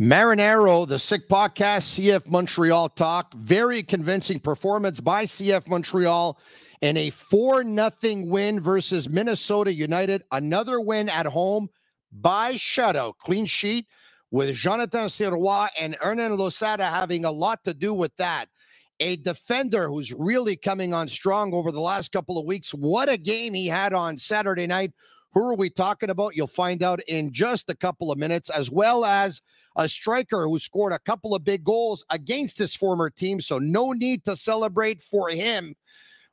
Marinaro, the sick podcast, CF Montreal talk. Very convincing performance by CF Montreal in a 4 nothing win versus Minnesota United. Another win at home by shutout, clean sheet, with Jonathan Sirois and Hernan Losada having a lot to do with that. A defender who's really coming on strong over the last couple of weeks. What a game he had on Saturday night. Who are we talking about? You'll find out in just a couple of minutes, as well as a striker who scored a couple of big goals against his former team. So, no need to celebrate for him.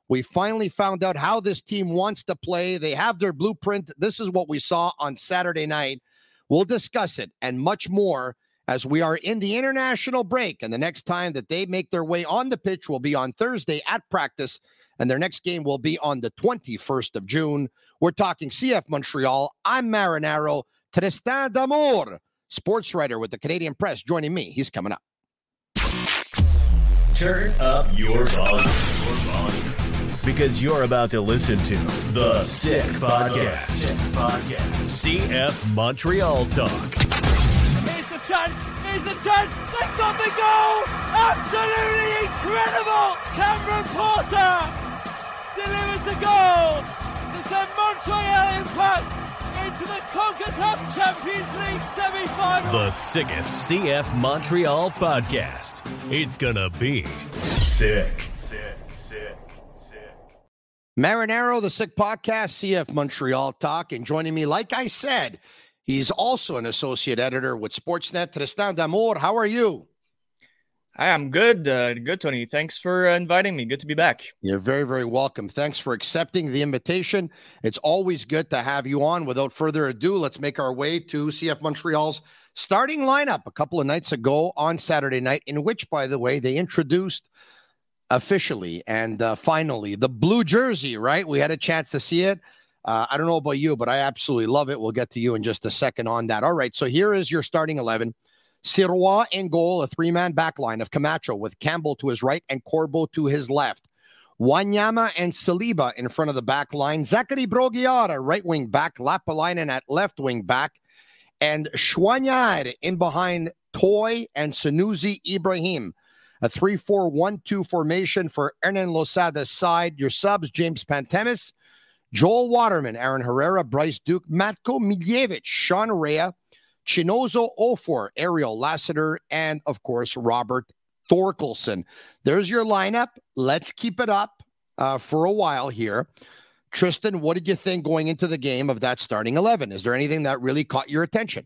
We finally found out how this team wants to play. They have their blueprint. This is what we saw on Saturday night. We'll discuss it and much more as we are in the international break. And the next time that they make their way on the pitch will be on Thursday at practice. And their next game will be on the 21st of June. We're talking CF Montreal. I'm Marinaro. Tristan D'Amours sports writer with the Canadian Press, joining me. He's coming up. Turn up your volume. Because you're about to listen to The Sick Podcast. Sick Podcast. CF Montreal Talk. Here's the chance. Here's the chance. They got the goal. Absolutely incredible. Cameron Porter delivers the goal to send Montreal Impact into the CONCACAF Champions League semi-final. The sickest CF Montreal podcast. It's gonna be sick. Sick, sick, sick. Marinaro, the Sick Podcast, CF Montreal Talk, and joining me, like I said, he's also an associate editor with Sportsnet. Tristan D'Amours, how are you? Hi, I'm good. Uh, good, Tony. Thanks for uh, inviting me. Good to be back. You're very, very welcome. Thanks for accepting the invitation. It's always good to have you on. Without further ado, let's make our way to CF Montreal's starting lineup a couple of nights ago on Saturday night, in which, by the way, they introduced officially and uh, finally the blue jersey, right? We had a chance to see it. Uh, I don't know about you, but I absolutely love it. We'll get to you in just a second on that. All right. So here is your starting 11. Sirois in goal, a three man back line of Camacho with Campbell to his right and Corbo to his left. Wanyama and Saliba in front of the back line. Zachary Brault-Guillard, right wing back. Lappalainen at left wing back. And Choinière in behind Toye and Sunusi Ibrahim. A 3 4 1 2 formation for Hernan Losada's side. Your subs, James Pantemis, Joel Waterman, Aaron Herrera, Bryce Duke, Matko Miljevic, Sean Rea, Chinonso Offor, Ariel Lassiter, and of course, Robert Thorkelsson. There's your lineup. Let's keep it up uh, for a while here. Tristan, what did you think going into the game of that starting 11? Is there anything that really caught your attention?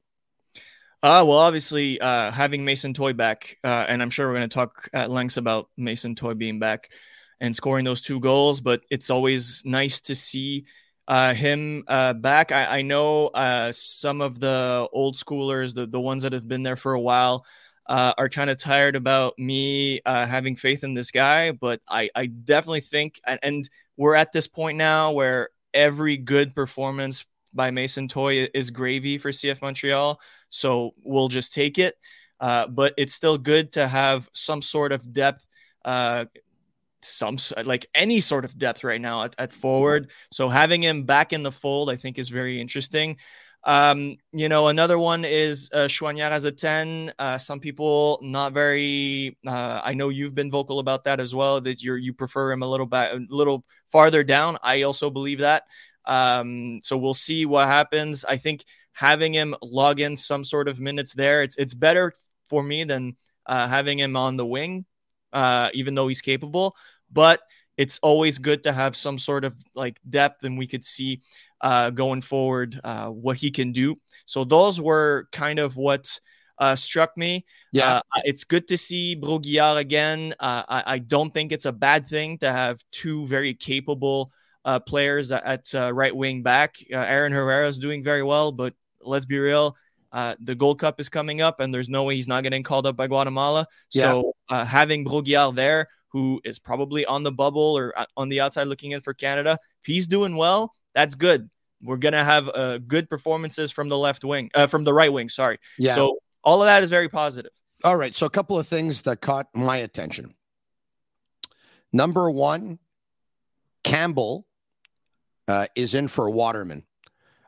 Uh, well, obviously, uh, having Mason Toye back, uh, and I'm sure we're going to talk at length about Mason Toye being back and scoring those two goals, but it's always nice to see uh, him uh, back. I, I know uh, some of the old schoolers, the, the ones that have been there for a while, uh, are kind of tired about me uh, having faith in this guy. But I, I definitely think, and, and we're at this point now where every good performance by Mason Toye is gravy for CF Montreal. So we'll just take it. Uh, but it's still good to have some sort of depth uh, some like any sort of depth right now at, at forward. So having him back in the fold, I think, is very interesting. Um, you know, another one is uh, Choinière as a 10. Uh, some people not very, uh, I know you've been vocal about that as well, that you're, you prefer him a little bit, a little farther down. I also believe that. Um, so we'll see what happens. I think having him log in some sort of minutes there, it's, it's better for me than uh, having him on the wing uh, even though he's capable. But it's always good to have some sort of like depth, and we could see uh, going forward uh, what he can do. So those were kind of what uh, struck me. Yeah, uh, it's good to see Brault-Guillard again. Uh, I, I, don't think it's a bad thing to have two very capable uh, players at, at right wing back. Aaron Herrera is doing very well, but let's be real. Uh, the Gold Cup is coming up, and there's no way he's not getting called up by Guatemala. So uh, having Brault-Guillard there, who is probably on the bubble or uh, on the outside looking in for Canada, if he's doing well, that's good. We're gonna have uh, good performances from the left wing, uh, from the right wing. Sorry. Yeah. So all of that is very positive. All right. So a couple of things that caught my attention. Number one, Campbell uh, is in for Waterman,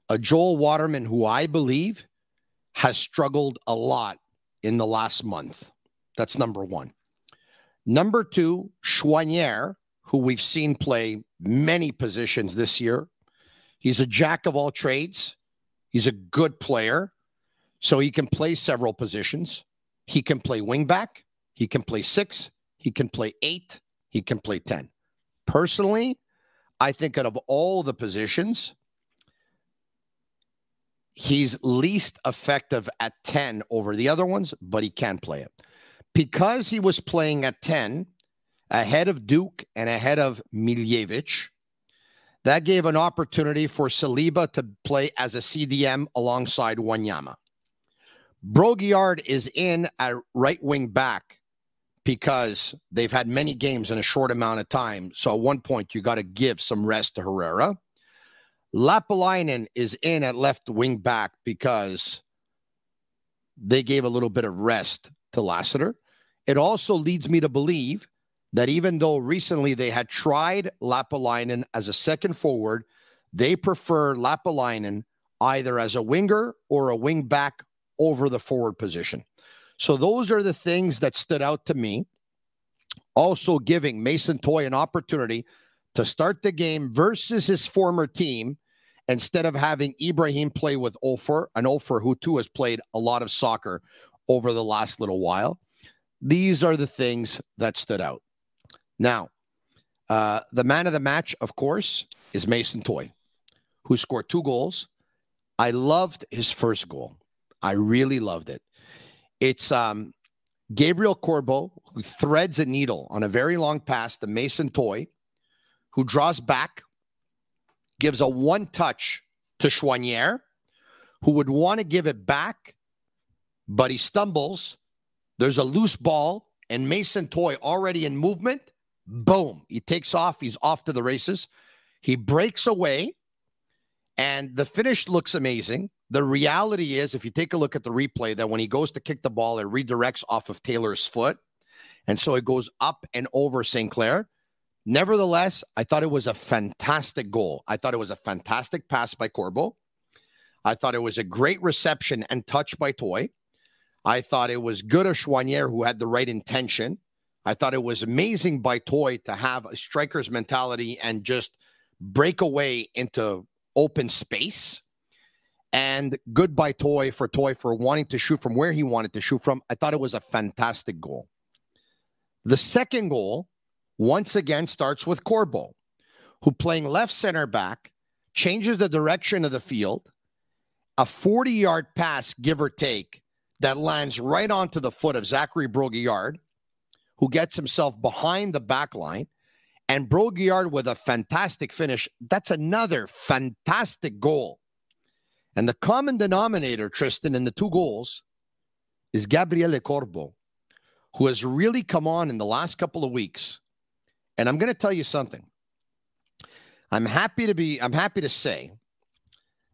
a Joel Waterman who I believe has struggled a lot in the last month. That's number one. Number two, Choinière, who we've seen play many positions this year. He's a jack of all trades. He's a good player. So he can play several positions. He can play wingback. He can play six. He can play eight. He can play 10. Personally, I think out of all the positions, he's least effective at 10 over the other ones, but he can play it. Because he was playing at 10 ahead of Duke and ahead of Miljevic, that gave an opportunity for Saliba to play as a CDM alongside Wanyama. Brault-Guillard is in at right wing back because they've had many games in a short amount of time. So at one point, you got to give some rest to Herrera. Lappalainen is in at left wing back because they gave a little bit of rest to Lassiter. It also leads me to believe that even though recently they had tried Lappalainen as a second forward, they prefer Lappalainen either as a winger or a wing back over the forward position. So those are the things that stood out to me. Also giving Mason Toye an opportunity to start the game versus his former team instead of having Ibrahim play with Offor, an Offor who too has played a lot of soccer over the last little while. These are the things that stood out. Now, uh, the man of the match, of course, is Mason Toye, who scored two goals. I loved his first goal. I really loved it. It's um, Gabriel Corbo who threads a needle on a very long pass to Mason Toye, who draws back, gives a one touch to Choinière, who would want to give it back, but he stumbles. There's a loose ball, and Mason Toye already in movement. Boom. He takes off. He's off to the races. He breaks away, and the finish looks amazing. The reality is, if you take a look at the replay, that when he goes to kick the ball, it redirects off of Taylor's foot. And so it goes up and over St. Clair. Nevertheless, I thought it was a fantastic goal. I thought it was a fantastic pass by Corbo. I thought it was a great reception and touch by Toye. I thought it was good of Choinière who had the right intention. I thought it was amazing by Toye to have a striker's mentality and just break away into open space. And good by Toye for Toye for wanting to shoot from where he wanted to shoot from. I thought it was a fantastic goal. The second goal, once again, starts with Corbo, who playing left center back changes the direction of the field. A 40 yard pass, give or take, that lands right onto the foot of Zachary Brault-Guillard, who gets himself behind the back line. And Brault-Guillard with a fantastic finish. That's another fantastic goal. And the common denominator, Tristan, in the two goals is Gabriele Corbo, who has really come on in the last couple of weeks. And I'm going to tell you something. I'm happy to be, I'm happy to say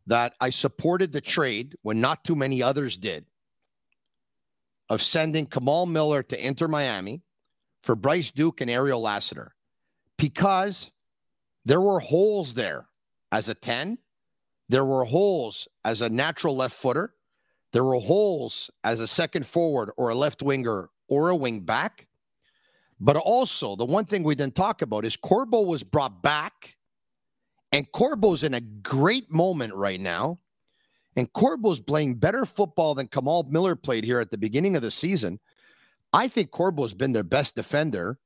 that I supported the trade when not too many others did of sending Kamal Miller to Inter Miami for Bryce Duke and Ariel Lassiter because there were holes there as a 10. There were holes as a natural left footer. There were holes as a second forward or a left winger or a wing back. But also, the one thing we didn't talk about is Corbo was brought back, and Corbo's in a great moment right now. And Corbo's playing better football than Kamal Miller played here at the beginning of the season. I think Corbo's been their best defender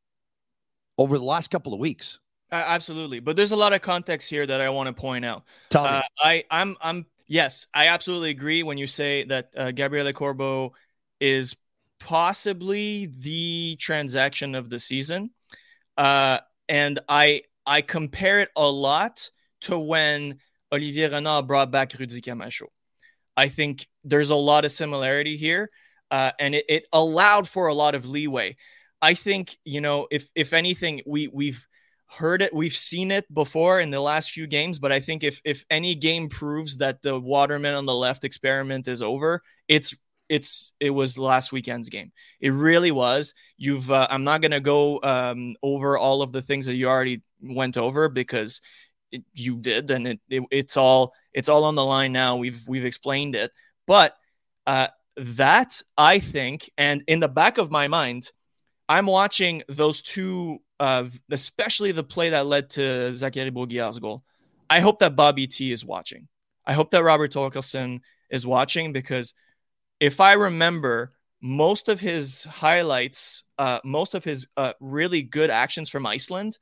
over the last couple of weeks. Uh, absolutely, but there's a lot of context here that I want to point out. Tell me. Uh, I I'm I'm yes, I absolutely agree when you say that uh, Gabriele Corbo is possibly the transaction of the season, uh, and I I compare it a lot to when Olivier Renard brought back Rudy Camacho. I think there's a lot of similarity here, uh, and it, it allowed for a lot of leeway. I think you know if if anything we we've heard it we've seen it before in the last few games but I think if if any game proves that the Waterman on the left experiment is over it's it's it was last weekend's game it really was you've uh, I'm not going to go um, over all of the things that you already went over because it, you did and it, it, it's all it's all on the line now we've we've explained it but uh, that I think, and in the back of my mind, I'm watching those two, uh, especially the play that led to Zachary Brault-Guillard's goal. I hope that Bobby T is watching. I hope that Robert Thorkelsson is watching because if I remember most of his highlights, uh, most of his uh, really good actions from Iceland,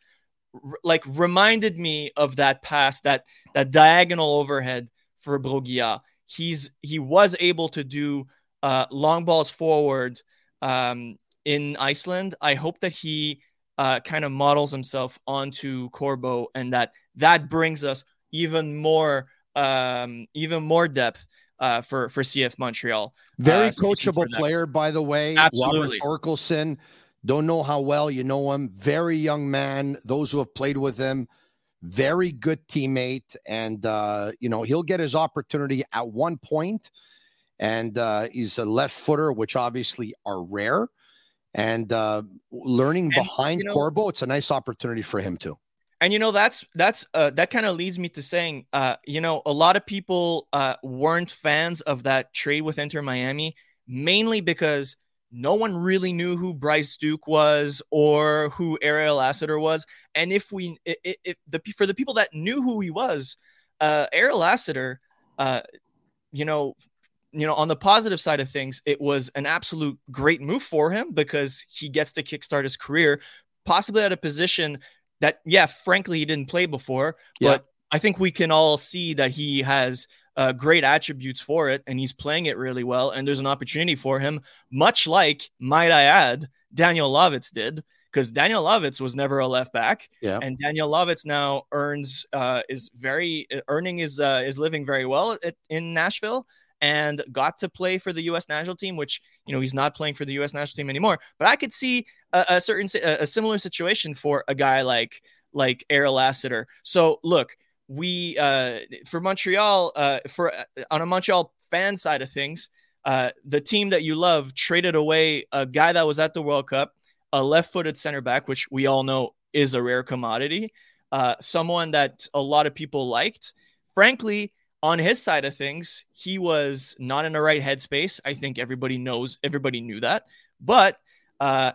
r- like reminded me of that pass, that that diagonal overhead for Brault-Guillard. He's he was able to do uh, long balls forward um, in Iceland. I hope that he uh, kind of models himself onto Corbo, and that that brings us even more um, even more depth uh, for for CF Montreal. Very uh, coachable player, by the way. Absolutely. Robert Thorkelsson. Don't know how well you know him. Very young man. Those who have played with him, very good teammate, and uh, you know he'll get his opportunity at one point. And uh, he's a left footer, which obviously are rare. And uh, learning And, behind you know- Corbo, it's a nice opportunity for him too. And you know that's that's uh, that kind of leads me to saying, uh, you know, a lot of people uh, weren't fans of that trade with Inter Miami, mainly because no one really knew who Bryce Duke was or who Ariel Lassiter was. And if we, i- i- if the for the people that knew who he was, uh, Ariel Lassiter, uh, you know, you know, on the positive side of things, it was an absolute great move for him because he gets to kickstart his career, possibly at a position that, yeah, frankly, he didn't play before. Yeah. But I think we can all see that he has uh, great attributes for it and he's playing it really well. And there's an opportunity for him, much like, might I add, Daniel Lovitz did, because Daniel Lovitz was never a left back. Yeah. And Daniel Lovitz now earns, uh, is very, earning is, uh, is living very well at, in Nashville and got to play for the U.S. national team, which you know he's not playing for the U.S. national team anymore. But I could see a, a certain a, a similar situation for a guy like like Ariel Lassiter. So look, we uh, for Montreal uh, for uh, on a Montreal fan side of things, uh, the team that you love traded away a guy that was at the World Cup, a left-footed center back, which we all know is a rare commodity. Uh, someone that a lot of people liked. Frankly, on his side of things, he was not in the right headspace. I think everybody knows, everybody knew that. But uh,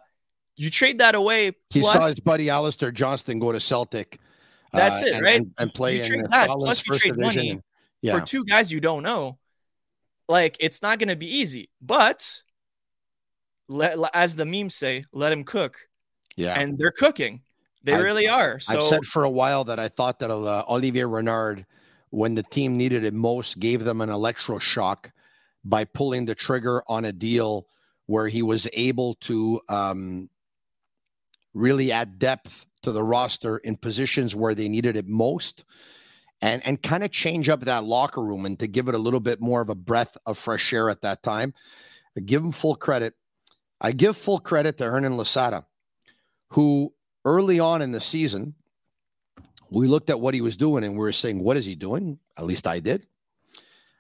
you trade that away. He plus, saw his buddy Alistair Johnston go to Celtic. That's uh, it, and, right? And, and play You in that, plus you trade division. money yeah. for two guys you don't know. Like it's not going to be easy, but let, as the memes say, let him cook, yeah. and they're cooking. They I've- really are. So I've said for a while that I thought that uh, Olivier Renard, when the team needed it most, gave them an electroshock by pulling the trigger on a deal where he was able to um, really add depth to the roster in positions where they needed it most and and kind of change up that locker room and to give it a little bit more of a breath of fresh air at that time. I give him full credit. I give full credit to Hernan Losada, who early on in the season, we looked at what he was doing and we were saying, what is he doing? At least I did.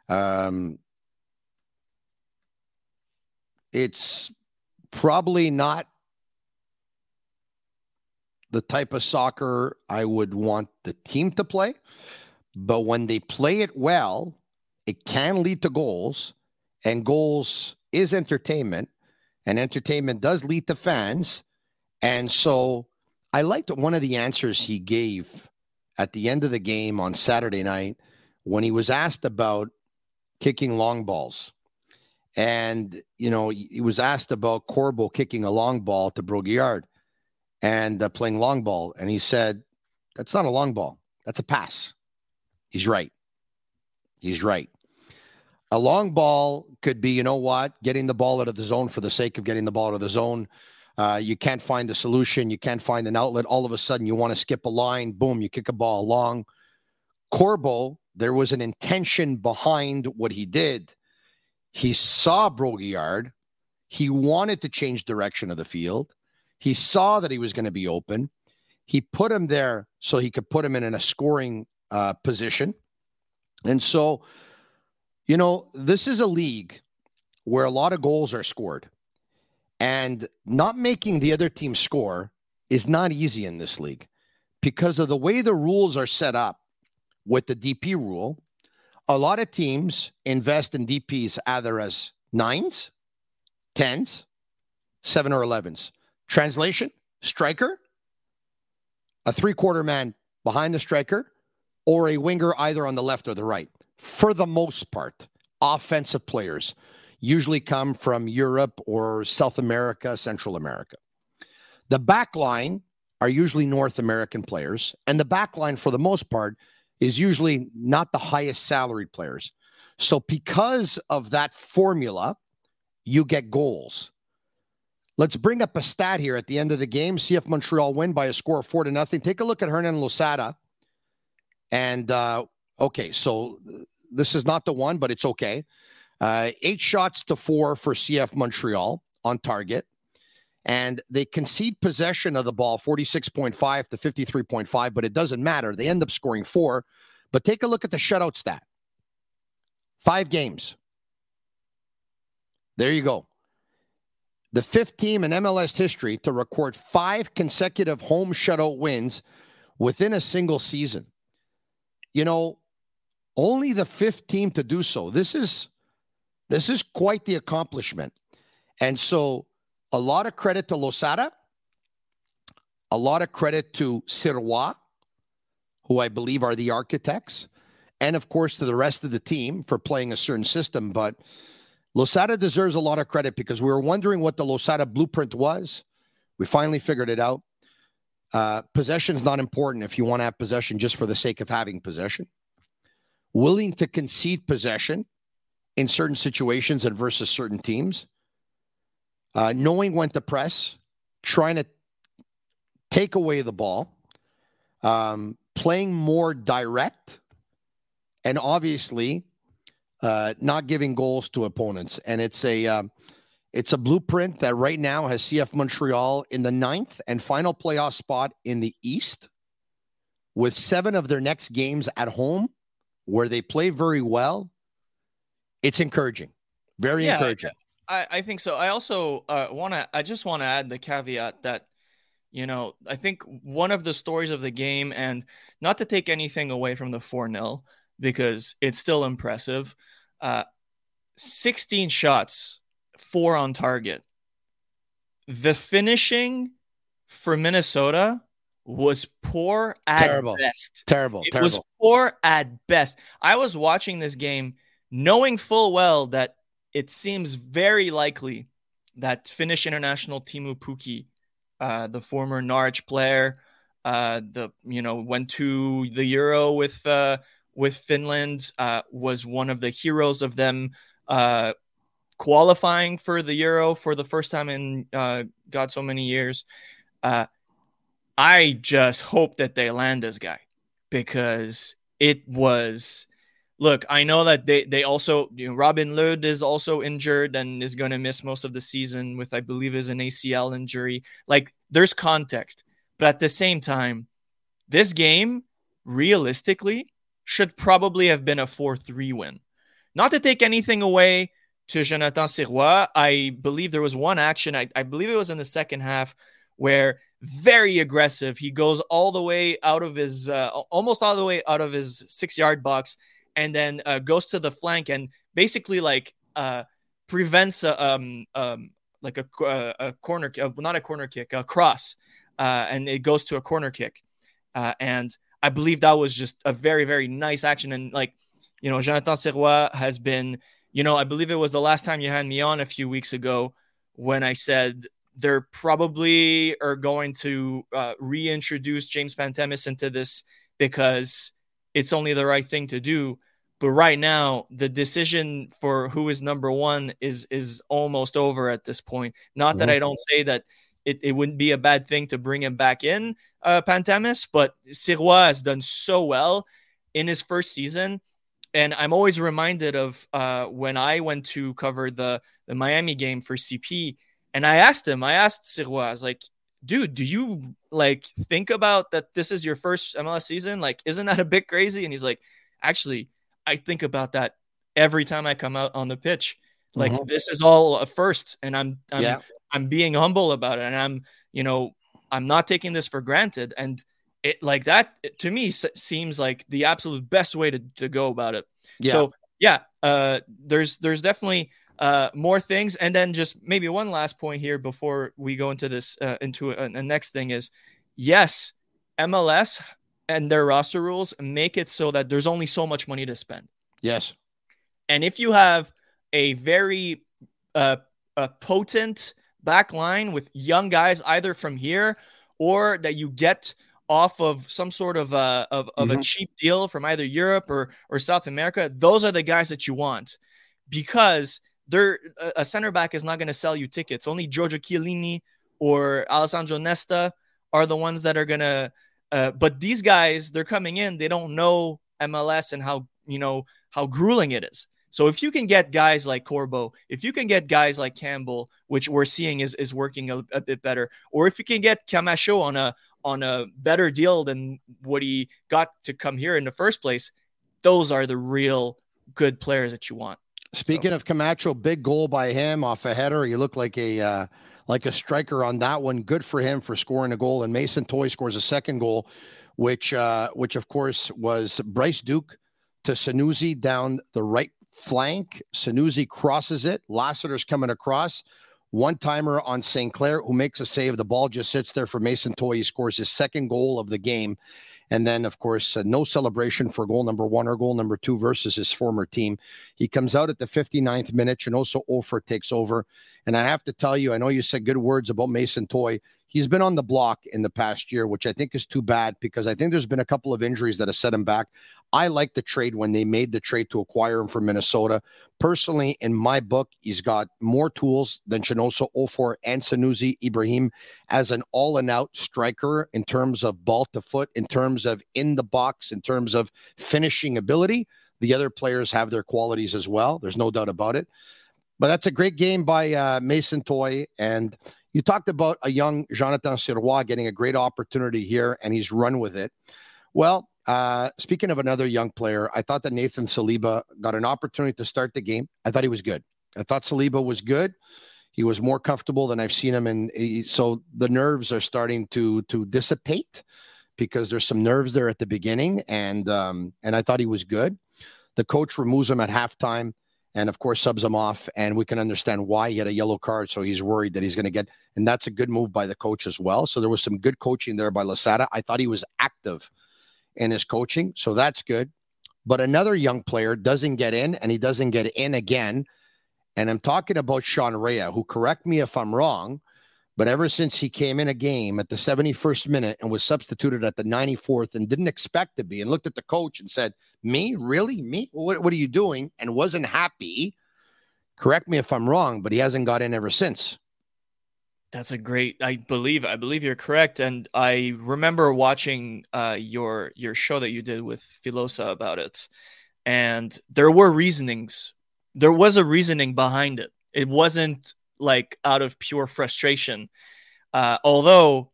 Um, it's probably not the type of soccer I would want the team to play. But when they play it well, it can lead to goals, and goals is entertainment, and entertainment does lead to fans. And so I liked one of the answers he gave at the end of the game on Saturday night when he was asked about kicking long balls. And, you know, he was asked about Corbo kicking a long ball to Brault-Guillard and uh, playing long ball. And he said, That's not a long ball, that's a pass. He's right. He's right. A long ball could be, you know what, getting the ball out of the zone for the sake of getting the ball out of the zone. Uh, you can't find a solution. You can't find an outlet. All of a sudden, you want to skip a line. Boom, you kick a ball long. Corbo, there was an intention behind what he did. He saw Brault-Guillard. He wanted to change direction of the field. He saw that he was going to be open. He put him there so he could put him in, in a scoring uh, position. And so, you know, this is a league where a lot of goals are scored. And not making the other team score is not easy in this league because of the way the rules are set up with the DP rule. A lot of teams invest in DPs either as nines, tens, seven or 11s. Translation striker, a three quarter man behind the striker, or a winger either on the left or the right. For the most part, offensive players usually come from Europe or South America, Central America. The back line are usually North American players, and the back line, for the most part, is usually not the highest salaried players. So, because of that formula, you get goals. Let's bring up a stat here at the end of the game. CF Montreal win by a score of four to nothing. Take a look at Hernan Losada. And uh, okay, so this is not the one, but it's okay. Uh, eight shots to four for CF Montreal on target. And they concede possession of the ball 46.5 to 53.5, but it doesn't matter. They end up scoring four. But take a look at the shutout stat five games. There you go the fifth team in MLS history to record five consecutive home shutout wins within a single season. You know, only the fifth team to do so. This is this is quite the accomplishment. And so a lot of credit to Losada, a lot of credit to Sirois, who I believe are the architects, and of course to the rest of the team for playing a certain system. But Losada deserves a lot of credit because we were wondering what the Losada blueprint was. We finally figured it out. Uh, possession is not important if you want to have possession just for the sake of having possession. Willing to concede possession in certain situations and versus certain teams. Uh, knowing when to press, trying to take away the ball, um, playing more direct, and obviously uh, not giving goals to opponents, and it's a um, it's a blueprint that right now has CF Montreal in the ninth and final playoff spot in the East, with seven of their next games at home, where they play very well. It's encouraging, very yeah, encouraging. I, I think so. I also uh, want to. I just want to add the caveat that you know, I think one of the stories of the game, and not to take anything away from the 4 0, because it's still impressive. Uh, 16 shots, four on target. The finishing for Minnesota was poor at terrible. best. Terrible. It terrible. was poor at best. I was watching this game knowing full well that it seems very likely that Finnish international Teemu Pukki, uh, the former Norwich player, uh, the you know went to the Euro with uh, with Finland, uh, was one of the heroes of them uh, qualifying for the Euro for the first time in uh, God so many years. Uh, I just hope that they land this guy because it was. Look, I know that they they also you know, Robin Lod is also injured and is going to miss most of the season with I believe is an ACL injury. Like there's context, but at the same time, this game realistically should probably have been a 4 3 win. Not to take anything away to Jonathan Sirois, I believe there was one action, I, I believe it was in the second half, where very aggressive. He goes all the way out of his, uh, almost all the way out of his six yard box, and then uh, goes to the flank and basically like uh, prevents a, um, um, like a, uh, a corner, uh, not a corner kick, a cross, uh, and it goes to a corner kick. and I believe that was just a very, very nice action. And like, you know, Jonathan Sirois has been, you know, I believe it was the last time you had me on a few weeks ago when I said they're probably are going to uh, reintroduce James Pantemis into this because it's only the right thing to do. But right now, the decision for who is number one is is almost over at this point. Not mm-hmm. that I don't say that it, it wouldn't be a bad thing to bring him back in, uh, Pantemis, but Sirois has done so well in his first season. And I'm always reminded of uh, when I went to cover the, the Miami game for CP. And I asked him, I asked Sirois, like, dude, do you like think about that this is your first MLS season? Like, isn't that a bit crazy? And he's like, actually, I think about that every time I come out on the pitch. Like, mm-hmm. this is all a first. And I'm, I'm yeah. I'm being humble about it, and I'm, you know, I'm not taking this for granted. And it like that it, to me seems like the absolute best way to, to go about it. Yeah. So yeah, uh, there's there's definitely uh, more things, and then just maybe one last point here before we go into this uh, into a, a next thing is yes, MLS and their roster rules make it so that there's only so much money to spend. Yes, and if you have a very uh, a potent back line with young guys either from here or that you get off of some sort of uh, of, of mm-hmm. a cheap deal from either Europe or or South America, those are the guys that you want because they're a center back is not going to sell you tickets. Only Giorgio Chiellini or Alessandro Nesta are the ones that are going to. Uh, but these guys, they're coming in. They don't know MLS and how you know how grueling it is. So if you can get guys like Corbo, if you can get guys like Campbell, which we're seeing is is working a, a bit better, or if you can get Camacho on a on a better deal than what he got to come here in the first place, those are the real good players that you want. Speaking so. of Camacho, big goal by him off a header. He looked like a uh, like a striker on that one. Good for him for scoring a goal. And Mason Toye scores a second goal, which uh, which of course was Bryce Duke to Sunusi down the right flank. Sunusi crosses it. Lassiter's coming across. One timer on St. Clair who makes a save. The ball just sits there for Mason Toye. He scores his second goal of the game. And then, of course, uh, no celebration for goal number one or goal number two versus his former team. He comes out at the 59th minute. and also Offor takes over. And I have to tell you, I know you said good words about Mason Toye. He's been on the block in the past year, which I think is too bad because I think there's been a couple of injuries that have set him back. I like the trade when they made the trade to acquire him from Minnesota. Personally, in my book, he's got more tools than Chinonso, Offor, and Sunusi Ibrahim as an all and out striker in terms of ball to foot, in terms of in the box, in terms of finishing ability. The other players have their qualities as well. There's no doubt about it. But that's a great game by uh, Mason Toye. And you talked about a young Jonathan Sirois getting a great opportunity here, and he's run with it. Well, uh, speaking of another young player, I thought that Nathan Saliba got an opportunity to start the game. I thought he was good. I thought Saliba was good. He was more comfortable than I've seen him, and so the nerves are starting to to dissipate because there's some nerves there at the beginning, and um, and I thought he was good. The coach removes him at halftime, and of course subs him off, and we can understand why he had a yellow card. So he's worried that he's going to get, and that's a good move by the coach as well. So there was some good coaching there by Losada. I thought he was active in his coaching. So that's good. But another young player doesn't get in and he doesn't get in again. And I'm talking about Sean Rea, who correct me if I'm wrong, but ever since he came in a game at the 71st minute and was substituted at the 94th and didn't expect to be and looked at the coach and said, Me? Really? Me? What, what are you doing? And wasn't happy. Correct me if I'm wrong, but he hasn't got in ever since. That's a great. I believe. I believe you're correct, and I remember watching uh, your your show that you did with Filosa about it, and there were reasonings. There was a reasoning behind it. It wasn't like out of pure frustration. Uh, although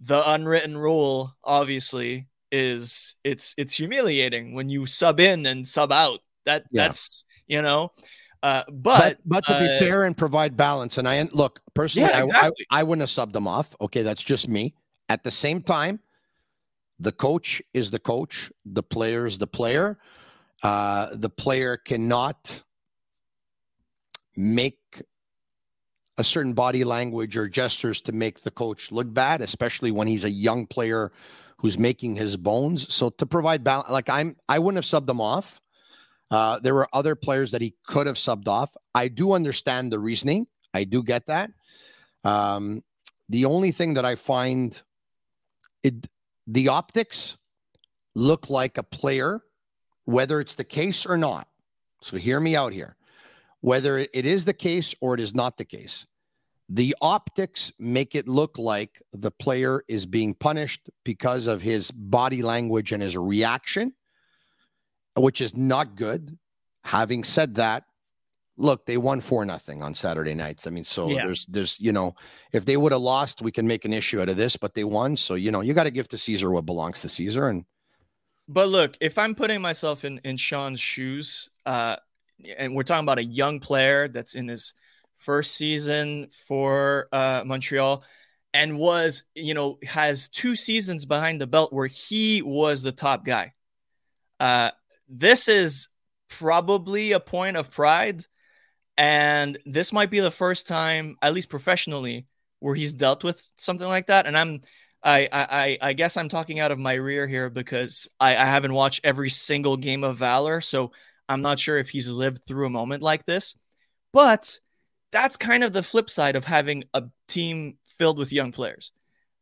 the unwritten rule, obviously, is it's it's humiliating when you sub in and sub out. That yeah. that's you know uh, but, but, but to uh, be fair and provide balance, and I look personally, yeah, exactly. I, I, I wouldn't have subbed them off. Okay, that's just me. At the same time, the coach is the coach, the player is the player. Uh, the player cannot make a certain body language or gestures to make the coach look bad, especially when he's a young player who's making his bones. So to provide balance, like I'm, I wouldn't have subbed them off. Uh, there were other players that he could have subbed off. I do understand the reasoning. I do get that. Um, the only thing that I find it the optics look like a player, whether it's the case or not. So hear me out here. Whether it is the case or it is not the case, the optics make it look like the player is being punished because of his body language and his reaction which is not good. Having said that, look, they won four nothing on Saturday nights. I mean, so yeah. there's there's you know, if they would have lost, we can make an issue out of this, but they won. So, you know, you got to give to Caesar what belongs to Caesar. And but look, if I'm putting myself in in Sean's shoes, uh, and we're talking about a young player that's in his first season for uh Montreal and was, you know, has two seasons behind the belt where he was the top guy. Uh this is probably a point of pride. And this might be the first time, at least professionally, where he's dealt with something like that. And I'm I, I I guess I'm talking out of my rear here because I, I haven't watched every single game of Valor, so I'm not sure if he's lived through a moment like this. But that's kind of the flip side of having a team filled with young players.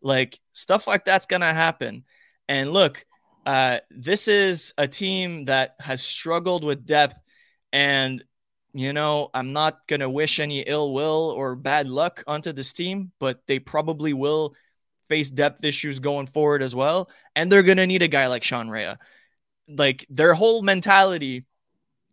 Like stuff like that's gonna happen. And look, uh, this is a team that has struggled with depth, and you know I'm not gonna wish any ill will or bad luck onto this team, but they probably will face depth issues going forward as well. And they're going to need a guy like Sean Rea. Like their whole mentality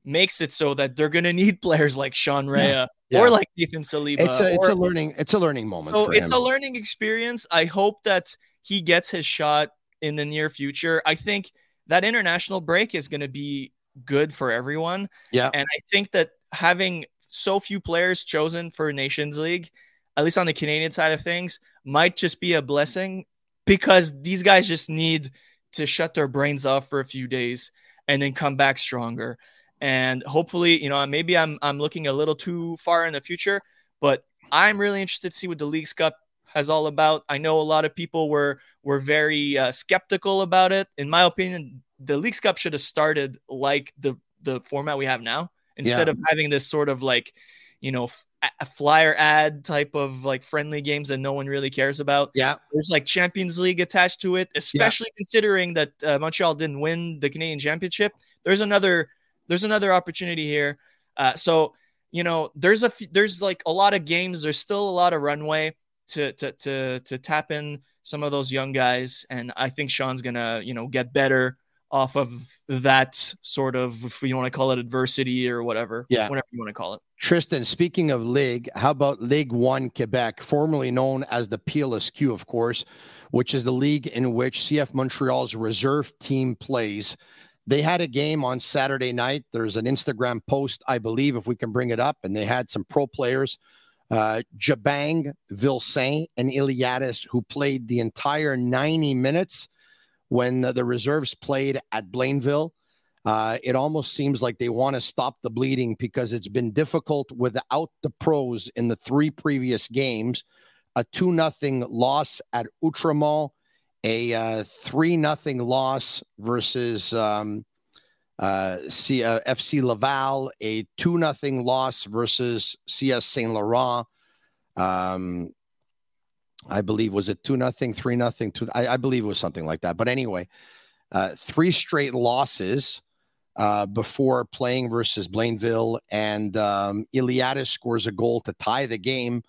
makes it so that they're going to need players like Sean Rea yeah. Yeah. or like Nathan Saliba. It's a, it's or, a learning, it's a learning moment. So it's him. a learning experience. I hope that he gets his shot in the near future. I think that international break is going to be good for everyone. Yeah. And I think that having so few players chosen for Nations League, at least on the Canadian side of things, might just be a blessing because these guys just need to shut their brains off for a few days and then come back stronger. And hopefully, you know, maybe I'm I'm looking a little too far in the future, but I'm really interested to see what the Leagues Cup has all about. I know a lot of people were were very uh, skeptical about it. In my opinion, the Leagues Cup should have started like the the format we have now instead yeah. of having this sort of like, you know, a flyer ad type of like friendly games that no one really cares about. Yeah. There's like Champions League attached to it, especially yeah. considering that uh, Montreal didn't win the Canadian Championship. There's another there's another opportunity here. Uh, so, you know, there's a f- there's like a lot of games, there's still a lot of runway to to to to tap in some of those young guys and I think Sean's going to, you know, get better off of that sort of if you want to call it adversity or whatever. Yeah. Whatever you want to call it. Tristan, speaking of league, how about League One Quebec, formerly known as the PLSQ, of course, which is the league in which CF Montreal's reserve team plays. They had a game on Saturday night. There's an Instagram post, I believe, if we can bring it up, and they had some pro players, uh, Jabang, Vilsaint, and Iliadis, who played the entire 90 minutes when the reserves played at Blainville. Uh, it almost seems like they want to stop the bleeding because it's been difficult without the pros in the three previous games. A 2 nothing loss at Outremont, a uh, 3 nothing loss versus um, uh, C- uh, FC Laval, a 2 nothing loss versus CS Saint Laurent. Um, I believe was it two nothing, three nothing, two. I, I, believe it was something like that. But anyway, uh, three straight losses uh, before playing versus Blainville, and um, Iliadis scores a goal to tie the game.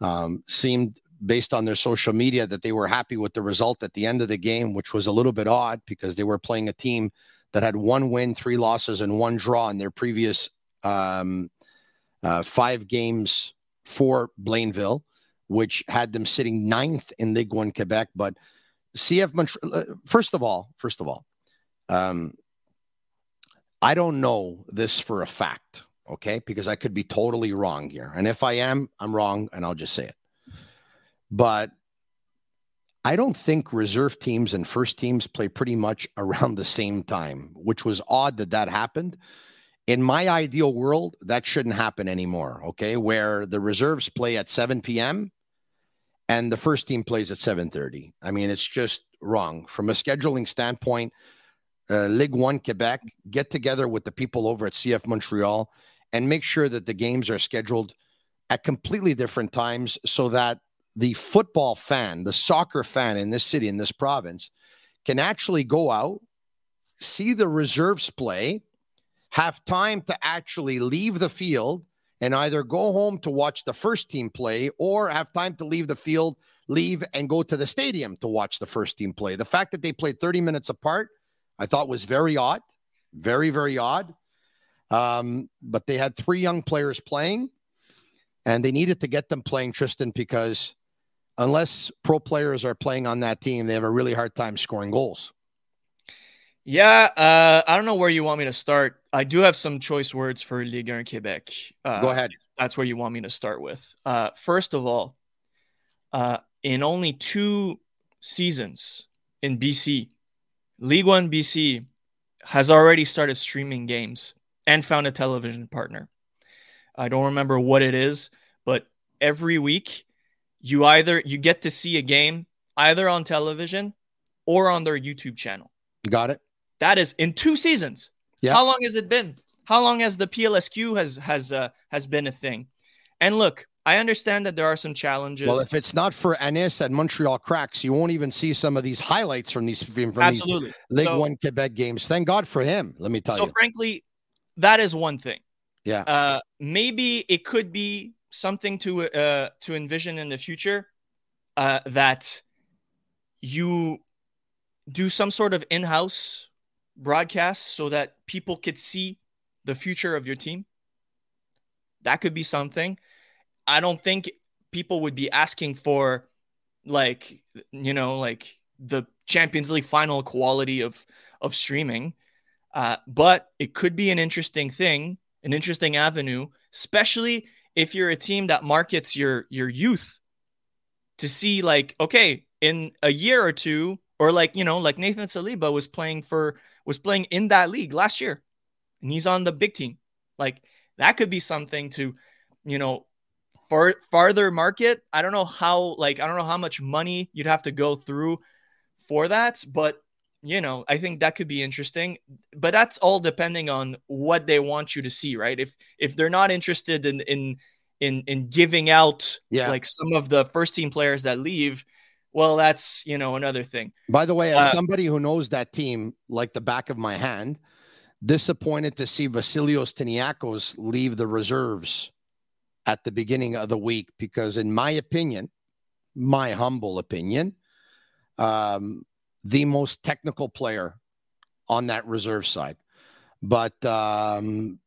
Um, seemed based on their social media that they were happy with the result at the end of the game, which was a little bit odd because they were playing a team that had one win, three losses, and one draw in their previous um, uh, five games for Blainville which had them sitting ninth in Ligue 1 Quebec. But CF Montreal, uh, first of all, first of all, um, I don't know this for a fact, okay? Because I could be totally wrong here. And if I am, I'm wrong, and I'll just say it. But I don't think reserve teams and first teams play pretty much around the same time, which was odd that that happened. In my ideal world, that shouldn't happen anymore. Okay, where the reserves play at 7 p.m and the first team plays at 7:30. I mean, it's just wrong from a scheduling standpoint. Uh, Ligue One Quebec get together with the people over at CF Montreal and make sure that the games are scheduled at completely different times so that the football fan, the soccer fan in this city, in this province, can actually go out, see the reserves play, have time to actually leave the field and either go home to watch the first team play or have time to leave the field, leave and go to the stadium to watch the first team play. The fact that they played 30 minutes apart, I thought was very odd, very, very odd. Um, but they had three young players playing and they needed to get them playing Tristan because unless pro players are playing on that team, they have a really hard time scoring goals. Yeah, uh, I don't know where you want me to start. I do have some choice words for Ligue 1 Quebec. Uh, Go ahead. That's where you want me to start with. Uh, first of all, uh, in only two seasons in BC, League One BC has already started streaming games and found a television partner. I don't remember what it is, but every week you either you get to see a game either on television or on their YouTube channel. Got it. That is in two seasons. Yeah. How long has it been? How long has the PLSQ has has uh, has been a thing? And look, I understand that there are some challenges. Well, if it's not for Ennis and Montreal Cracks, you won't even see some of these highlights from these from Absolutely. these League So- One Quebec games. Thank God for him. Let me tell so you. So, frankly, that is one thing. Yeah. Uh, maybe it could be something to uh, to envision in the future uh, that you do some sort of in-house broadcast so that people could see the future of your team. That could be something. I don't think people would be asking for like you know like the Champions League final quality of of streaming. Uh, but it could be an interesting thing, an interesting avenue, especially if you're a team that markets your your youth to see like, okay, in a year or two, or like you know, like Nathan Saliba was playing for was playing in that league last year, and he's on the big team. Like that could be something to, you know, far farther market. I don't know how like I don't know how much money you'd have to go through for that, but you know, I think that could be interesting. But that's all depending on what they want you to see, right? If if they're not interested in in in in giving out Yeah. like some of the first team players that leave, well, that's you know another thing. By the way, as Uh, somebody who knows that team like the back of my hand, disappointed to see Vasilios Tiniakos leave the reserves at the beginning of the week because, in my opinion, my humble opinion, um, the most technical player on that reserve side. But um,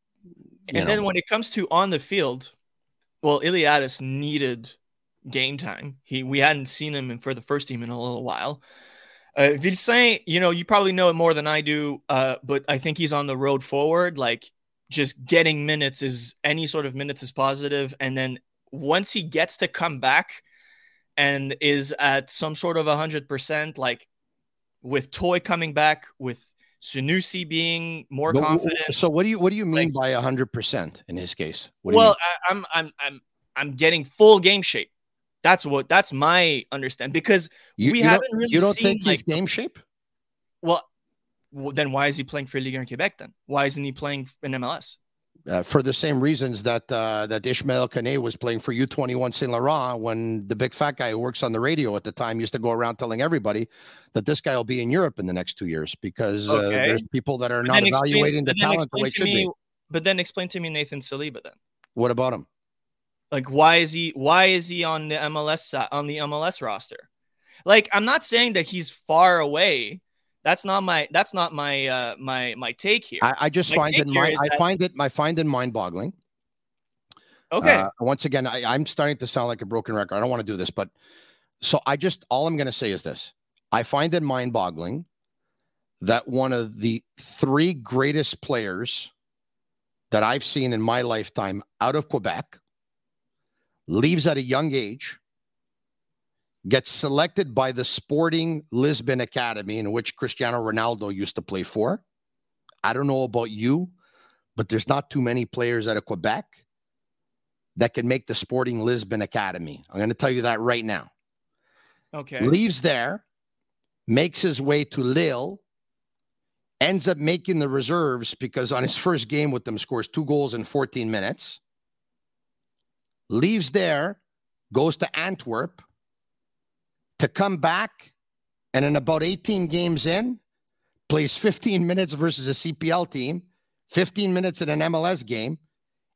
you And then when it comes to on the field, well, Iliadis needed game time. He we hadn't seen him in, for the first team in a little while. Uh, Vilsaint, you know, you probably know it more than I do, uh, but I think he's on the road forward. Like just getting minutes is any sort of minutes is positive, and then once he gets to come back and is at some sort of hundred percent, like with Toye coming back, with Sunusi being more but confident. So, what do you what do you mean Like- by hundred percent in his case? What do you well, I, I'm I'm I'm I'm getting full game shape. That's what that's my understand because You, we you haven't really You don't seen, think he's game shape? well, well, then why is he playing for Ligue 1 Quebec then? Why isn't he playing in MLS? Uh, for the same reasons that uh, that Ismaël Koné was playing for U21 Saint Laurent when the big fat guy who works on the radio at the time used to go around telling everybody that this guy will be in Europe in the next two years because uh, there's people that are But not explain- evaluating the talent the way it to should me, be. But then explain to me Nathan Saliba then. What about him? Like why is he why is he on the MLS on the MLS roster? Like I'm not saying that he's far away. That's not my that's not my uh my my take here. I, I just My find it mind, I that- find it I find it mind boggling. okay. Uh, once again, I, I'm starting to sound like a broken record. I don't want to do this, but so I just all I'm going to say is this: I find it mind-boggling that one of the three greatest players that I've seen in my lifetime out of Quebec leaves at a young age, gets selected by the Sporting Lisbon Academy, in which Cristiano Ronaldo used to play for. I don't know about you, but there's not too many players out of Quebec that can make the Sporting Lisbon Academy. I'm going to tell you that right now. okay. Leaves there, makes his way to Lille, ends up making the reserves because on his first game with them scores two goals in 14 minutes. Leaves there, goes to Antwerp to come back, and in about 18 games in, plays 15 minutes versus a CPL team, 15 minutes in an MLS game,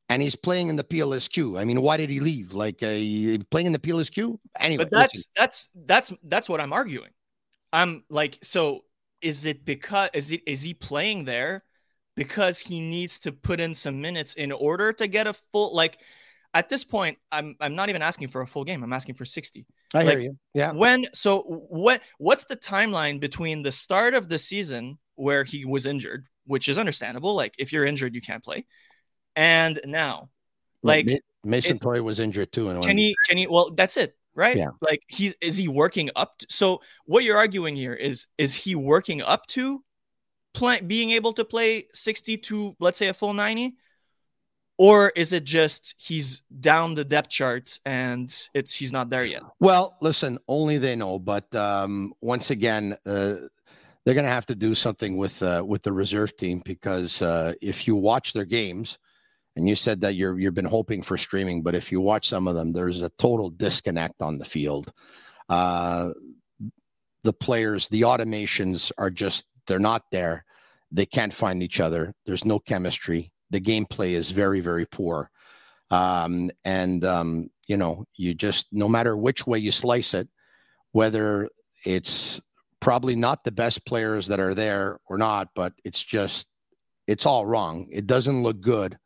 and he's playing in the PLSQ. I mean, why did he leave? Like uh, he- playing in the PLSQ? Anyway, but that's listen, that's that's that's what I'm arguing. I'm like, so is it because is it is he playing there because he needs to put in some minutes in order to get a full like at this point I'm I'm not even asking for a full game. I'm asking for 60. I hear you. Yeah. When so what what's the timeline between the start of the season where he was injured, which is understandable, like if you're injured you can't play, and now like Mason it- Toye was injured too. And can he can he well that's it right Yeah. like he's is he working up to, so what you're arguing here is is he working up to play being able to play 60 to let's say a full 90 or is it just he's down the depth chart and it's he's not there yet? Well, listen, only they know. But um, once again, uh, they're going to have to do something with uh, with the reserve team because uh, if you watch their games, and you said that you're you've been hoping for streaming, but if you watch some of them, there's a total disconnect on the field. Uh, the players, the automations are just they're not there. They can't find each other. There's no chemistry. The gameplay is very very poor, um, and um, you know you just no matter which way you slice it, whether it's probably not the best players that are there or not, but it's just it's all wrong. It doesn't look good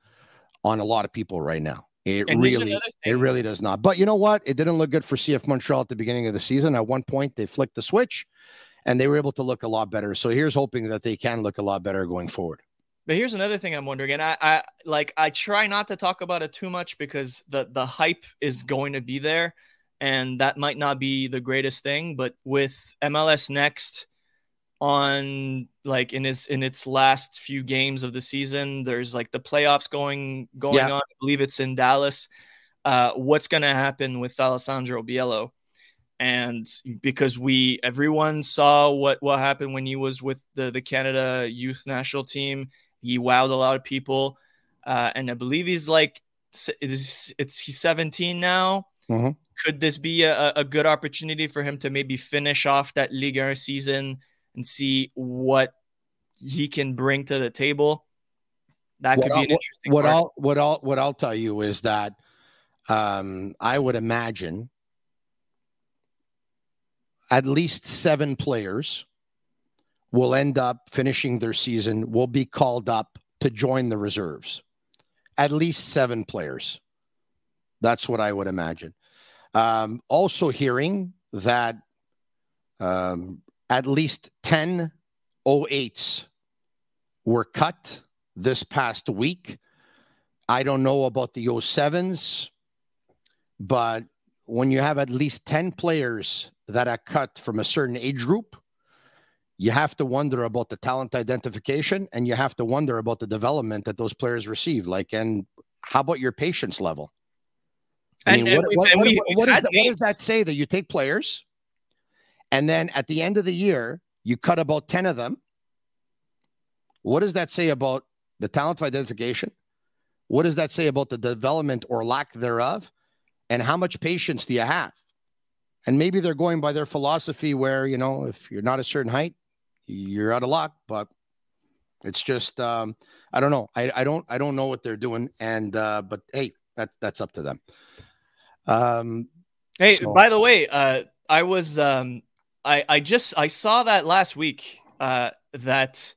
on a lot of people right now. It and really, it really does not. But you know what? It didn't look good for CF Montreal at the beginning of the season. At one point, they flicked the switch, and they were able to look a lot better. So here's hoping that they can look a lot better going forward. But here's another thing I'm wondering, and I, I like I try not to talk about it too much because the the hype is going to be there, and that might not be the greatest thing. But with MLS Next on like in his in its last few games of the season. There's like the playoffs going going yeah. on. I believe it's in Dallas. Uh, what's going to happen with Alessandro Biello? And because we everyone saw what what happened when he was with the the Canada youth national team, he wowed a lot of people. Uh, and I believe he's like it's, it's he's 17 now. Mm-hmm. Could this be a, a good opportunity for him to maybe finish off that Ligue 1 season? and see what he can bring to the table. That could what be an interesting. What part. I'll what I'll what I'll tell you is that um, I would imagine at least seven players will end up finishing their season. Will be called up to join the reserves. At least seven players. That's what I would imagine. Um, also, hearing that um, at least 10 08s were cut this past week. I don't know about the 07s, but when you have at least 10 players that are cut from a certain age group, you have to wonder about the talent identification and you have to wonder about the development that those players receive. Like, and how about your patience level? I mean, what, does that say that you take players and then at the end of the year, you cut about 10 of them. What does that say about the talent identification? What does that say about the development or lack thereof? And how much patience do you have? And maybe they're going by their philosophy where, you know, if you're not a certain height, you're out of luck. But it's just um, I don't know. I, I don't I don't know what they're doing. And uh, but hey, that's that's up to them. Um Hey, so. by the way, uh I was um I I just I saw that last week uh, that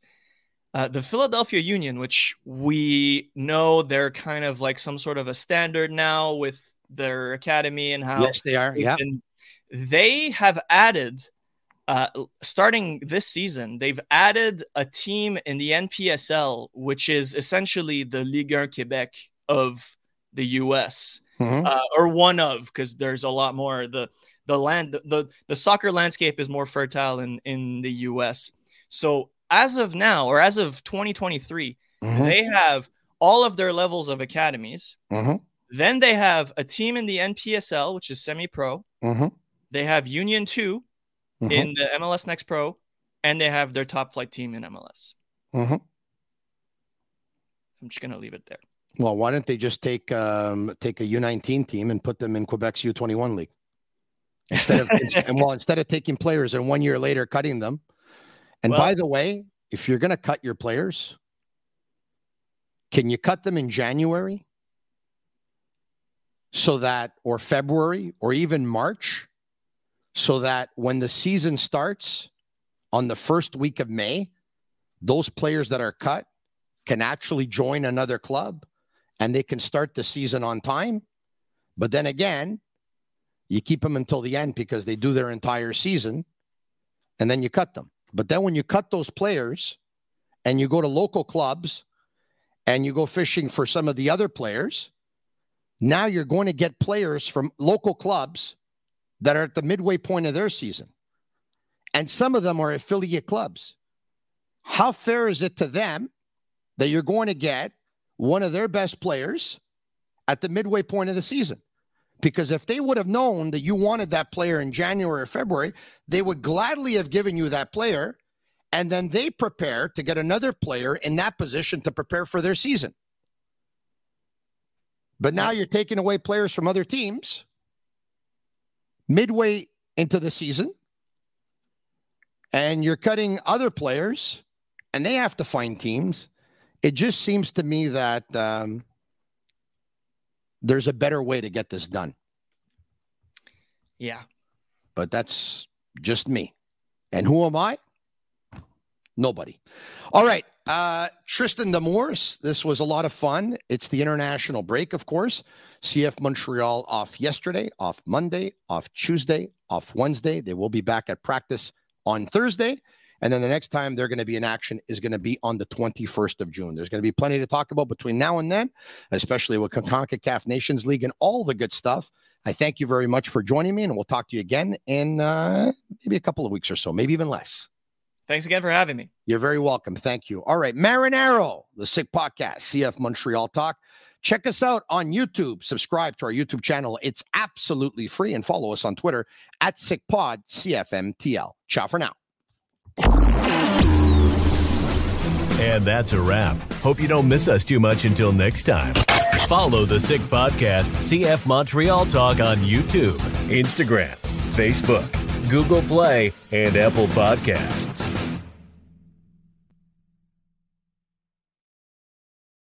uh, the Philadelphia Union, which we know they're kind of like some sort of a standard now with their academy and how yes they are yeah they have added uh, starting this season they've added a team in the NPSL which is essentially the Ligue 1 Quebec of the US mm-hmm. uh, or one of because there's a lot more the the land the, the soccer landscape is more fertile in in the US. So as of now or as of 2023, mm-hmm. they have all of their levels of academies. Mm-hmm. Then they have a team in the NPSL, which is semi-pro. Mm-hmm. They have Union 2 mm-hmm. in the MLS Next Pro, and they have their top flight team in MLS. Mm-hmm. I'm just gonna leave it there. Well, why don't they just take um, take a U19 team and put them in Quebec's U21 league? instead of and well instead of taking players and one year later cutting them. And well, by the way, if you're going to cut your players, can you cut them in January? So that, or February, or even March, so that when the season starts on the first week of May, those players that are cut can actually join another club and they can start the season on time. But then again, you keep them until the end because they do their entire season and then you cut them. But then when you cut those players and you go to local clubs and you go fishing for some of the other players, now you're going to get players from local clubs that are at the midway point of their season. And some of them are affiliate clubs. How fair is it to them that you're going to get one of their best players at the midway point of the season. Because if they would have known that you wanted that player in January or February, they would gladly have given you that player. And then they prepare to get another player in that position to prepare for their season. But now you're taking away players from other teams midway into the season, and you're cutting other players, and they have to find teams. It just seems to me that um, there's a better way to get this done. Yeah. But that's just me. And who am I? Nobody. All right. Uh, Tristan D'Amours, this was a lot of fun. It's the international break, of course. CF Montreal off yesterday, off Monday, off Tuesday, off Wednesday. They will be back at practice on Thursday. And then the next time they're going to be in action is going to be on the 21st of June. There's going to be plenty to talk about between now and then, especially with CONCACAF Nations League and all the good stuff. I thank you very much for joining me, and we'll talk to you again in uh, maybe a couple of weeks or so, maybe even less. Thanks again for having me. You're very welcome. Thank you. All right. Marinaro, the Sick Podcast, CF Montreal Talk. Check us out on YouTube. Subscribe to our YouTube channel. It's absolutely free. And follow us on Twitter at SickPod CFMTL. Ciao for now. And that's a wrap. Hope you don't miss us too much until next time. Follow the Sick Podcast, CF Montreal Talk on YouTube, Instagram, Facebook, Google Play, and Apple Podcasts.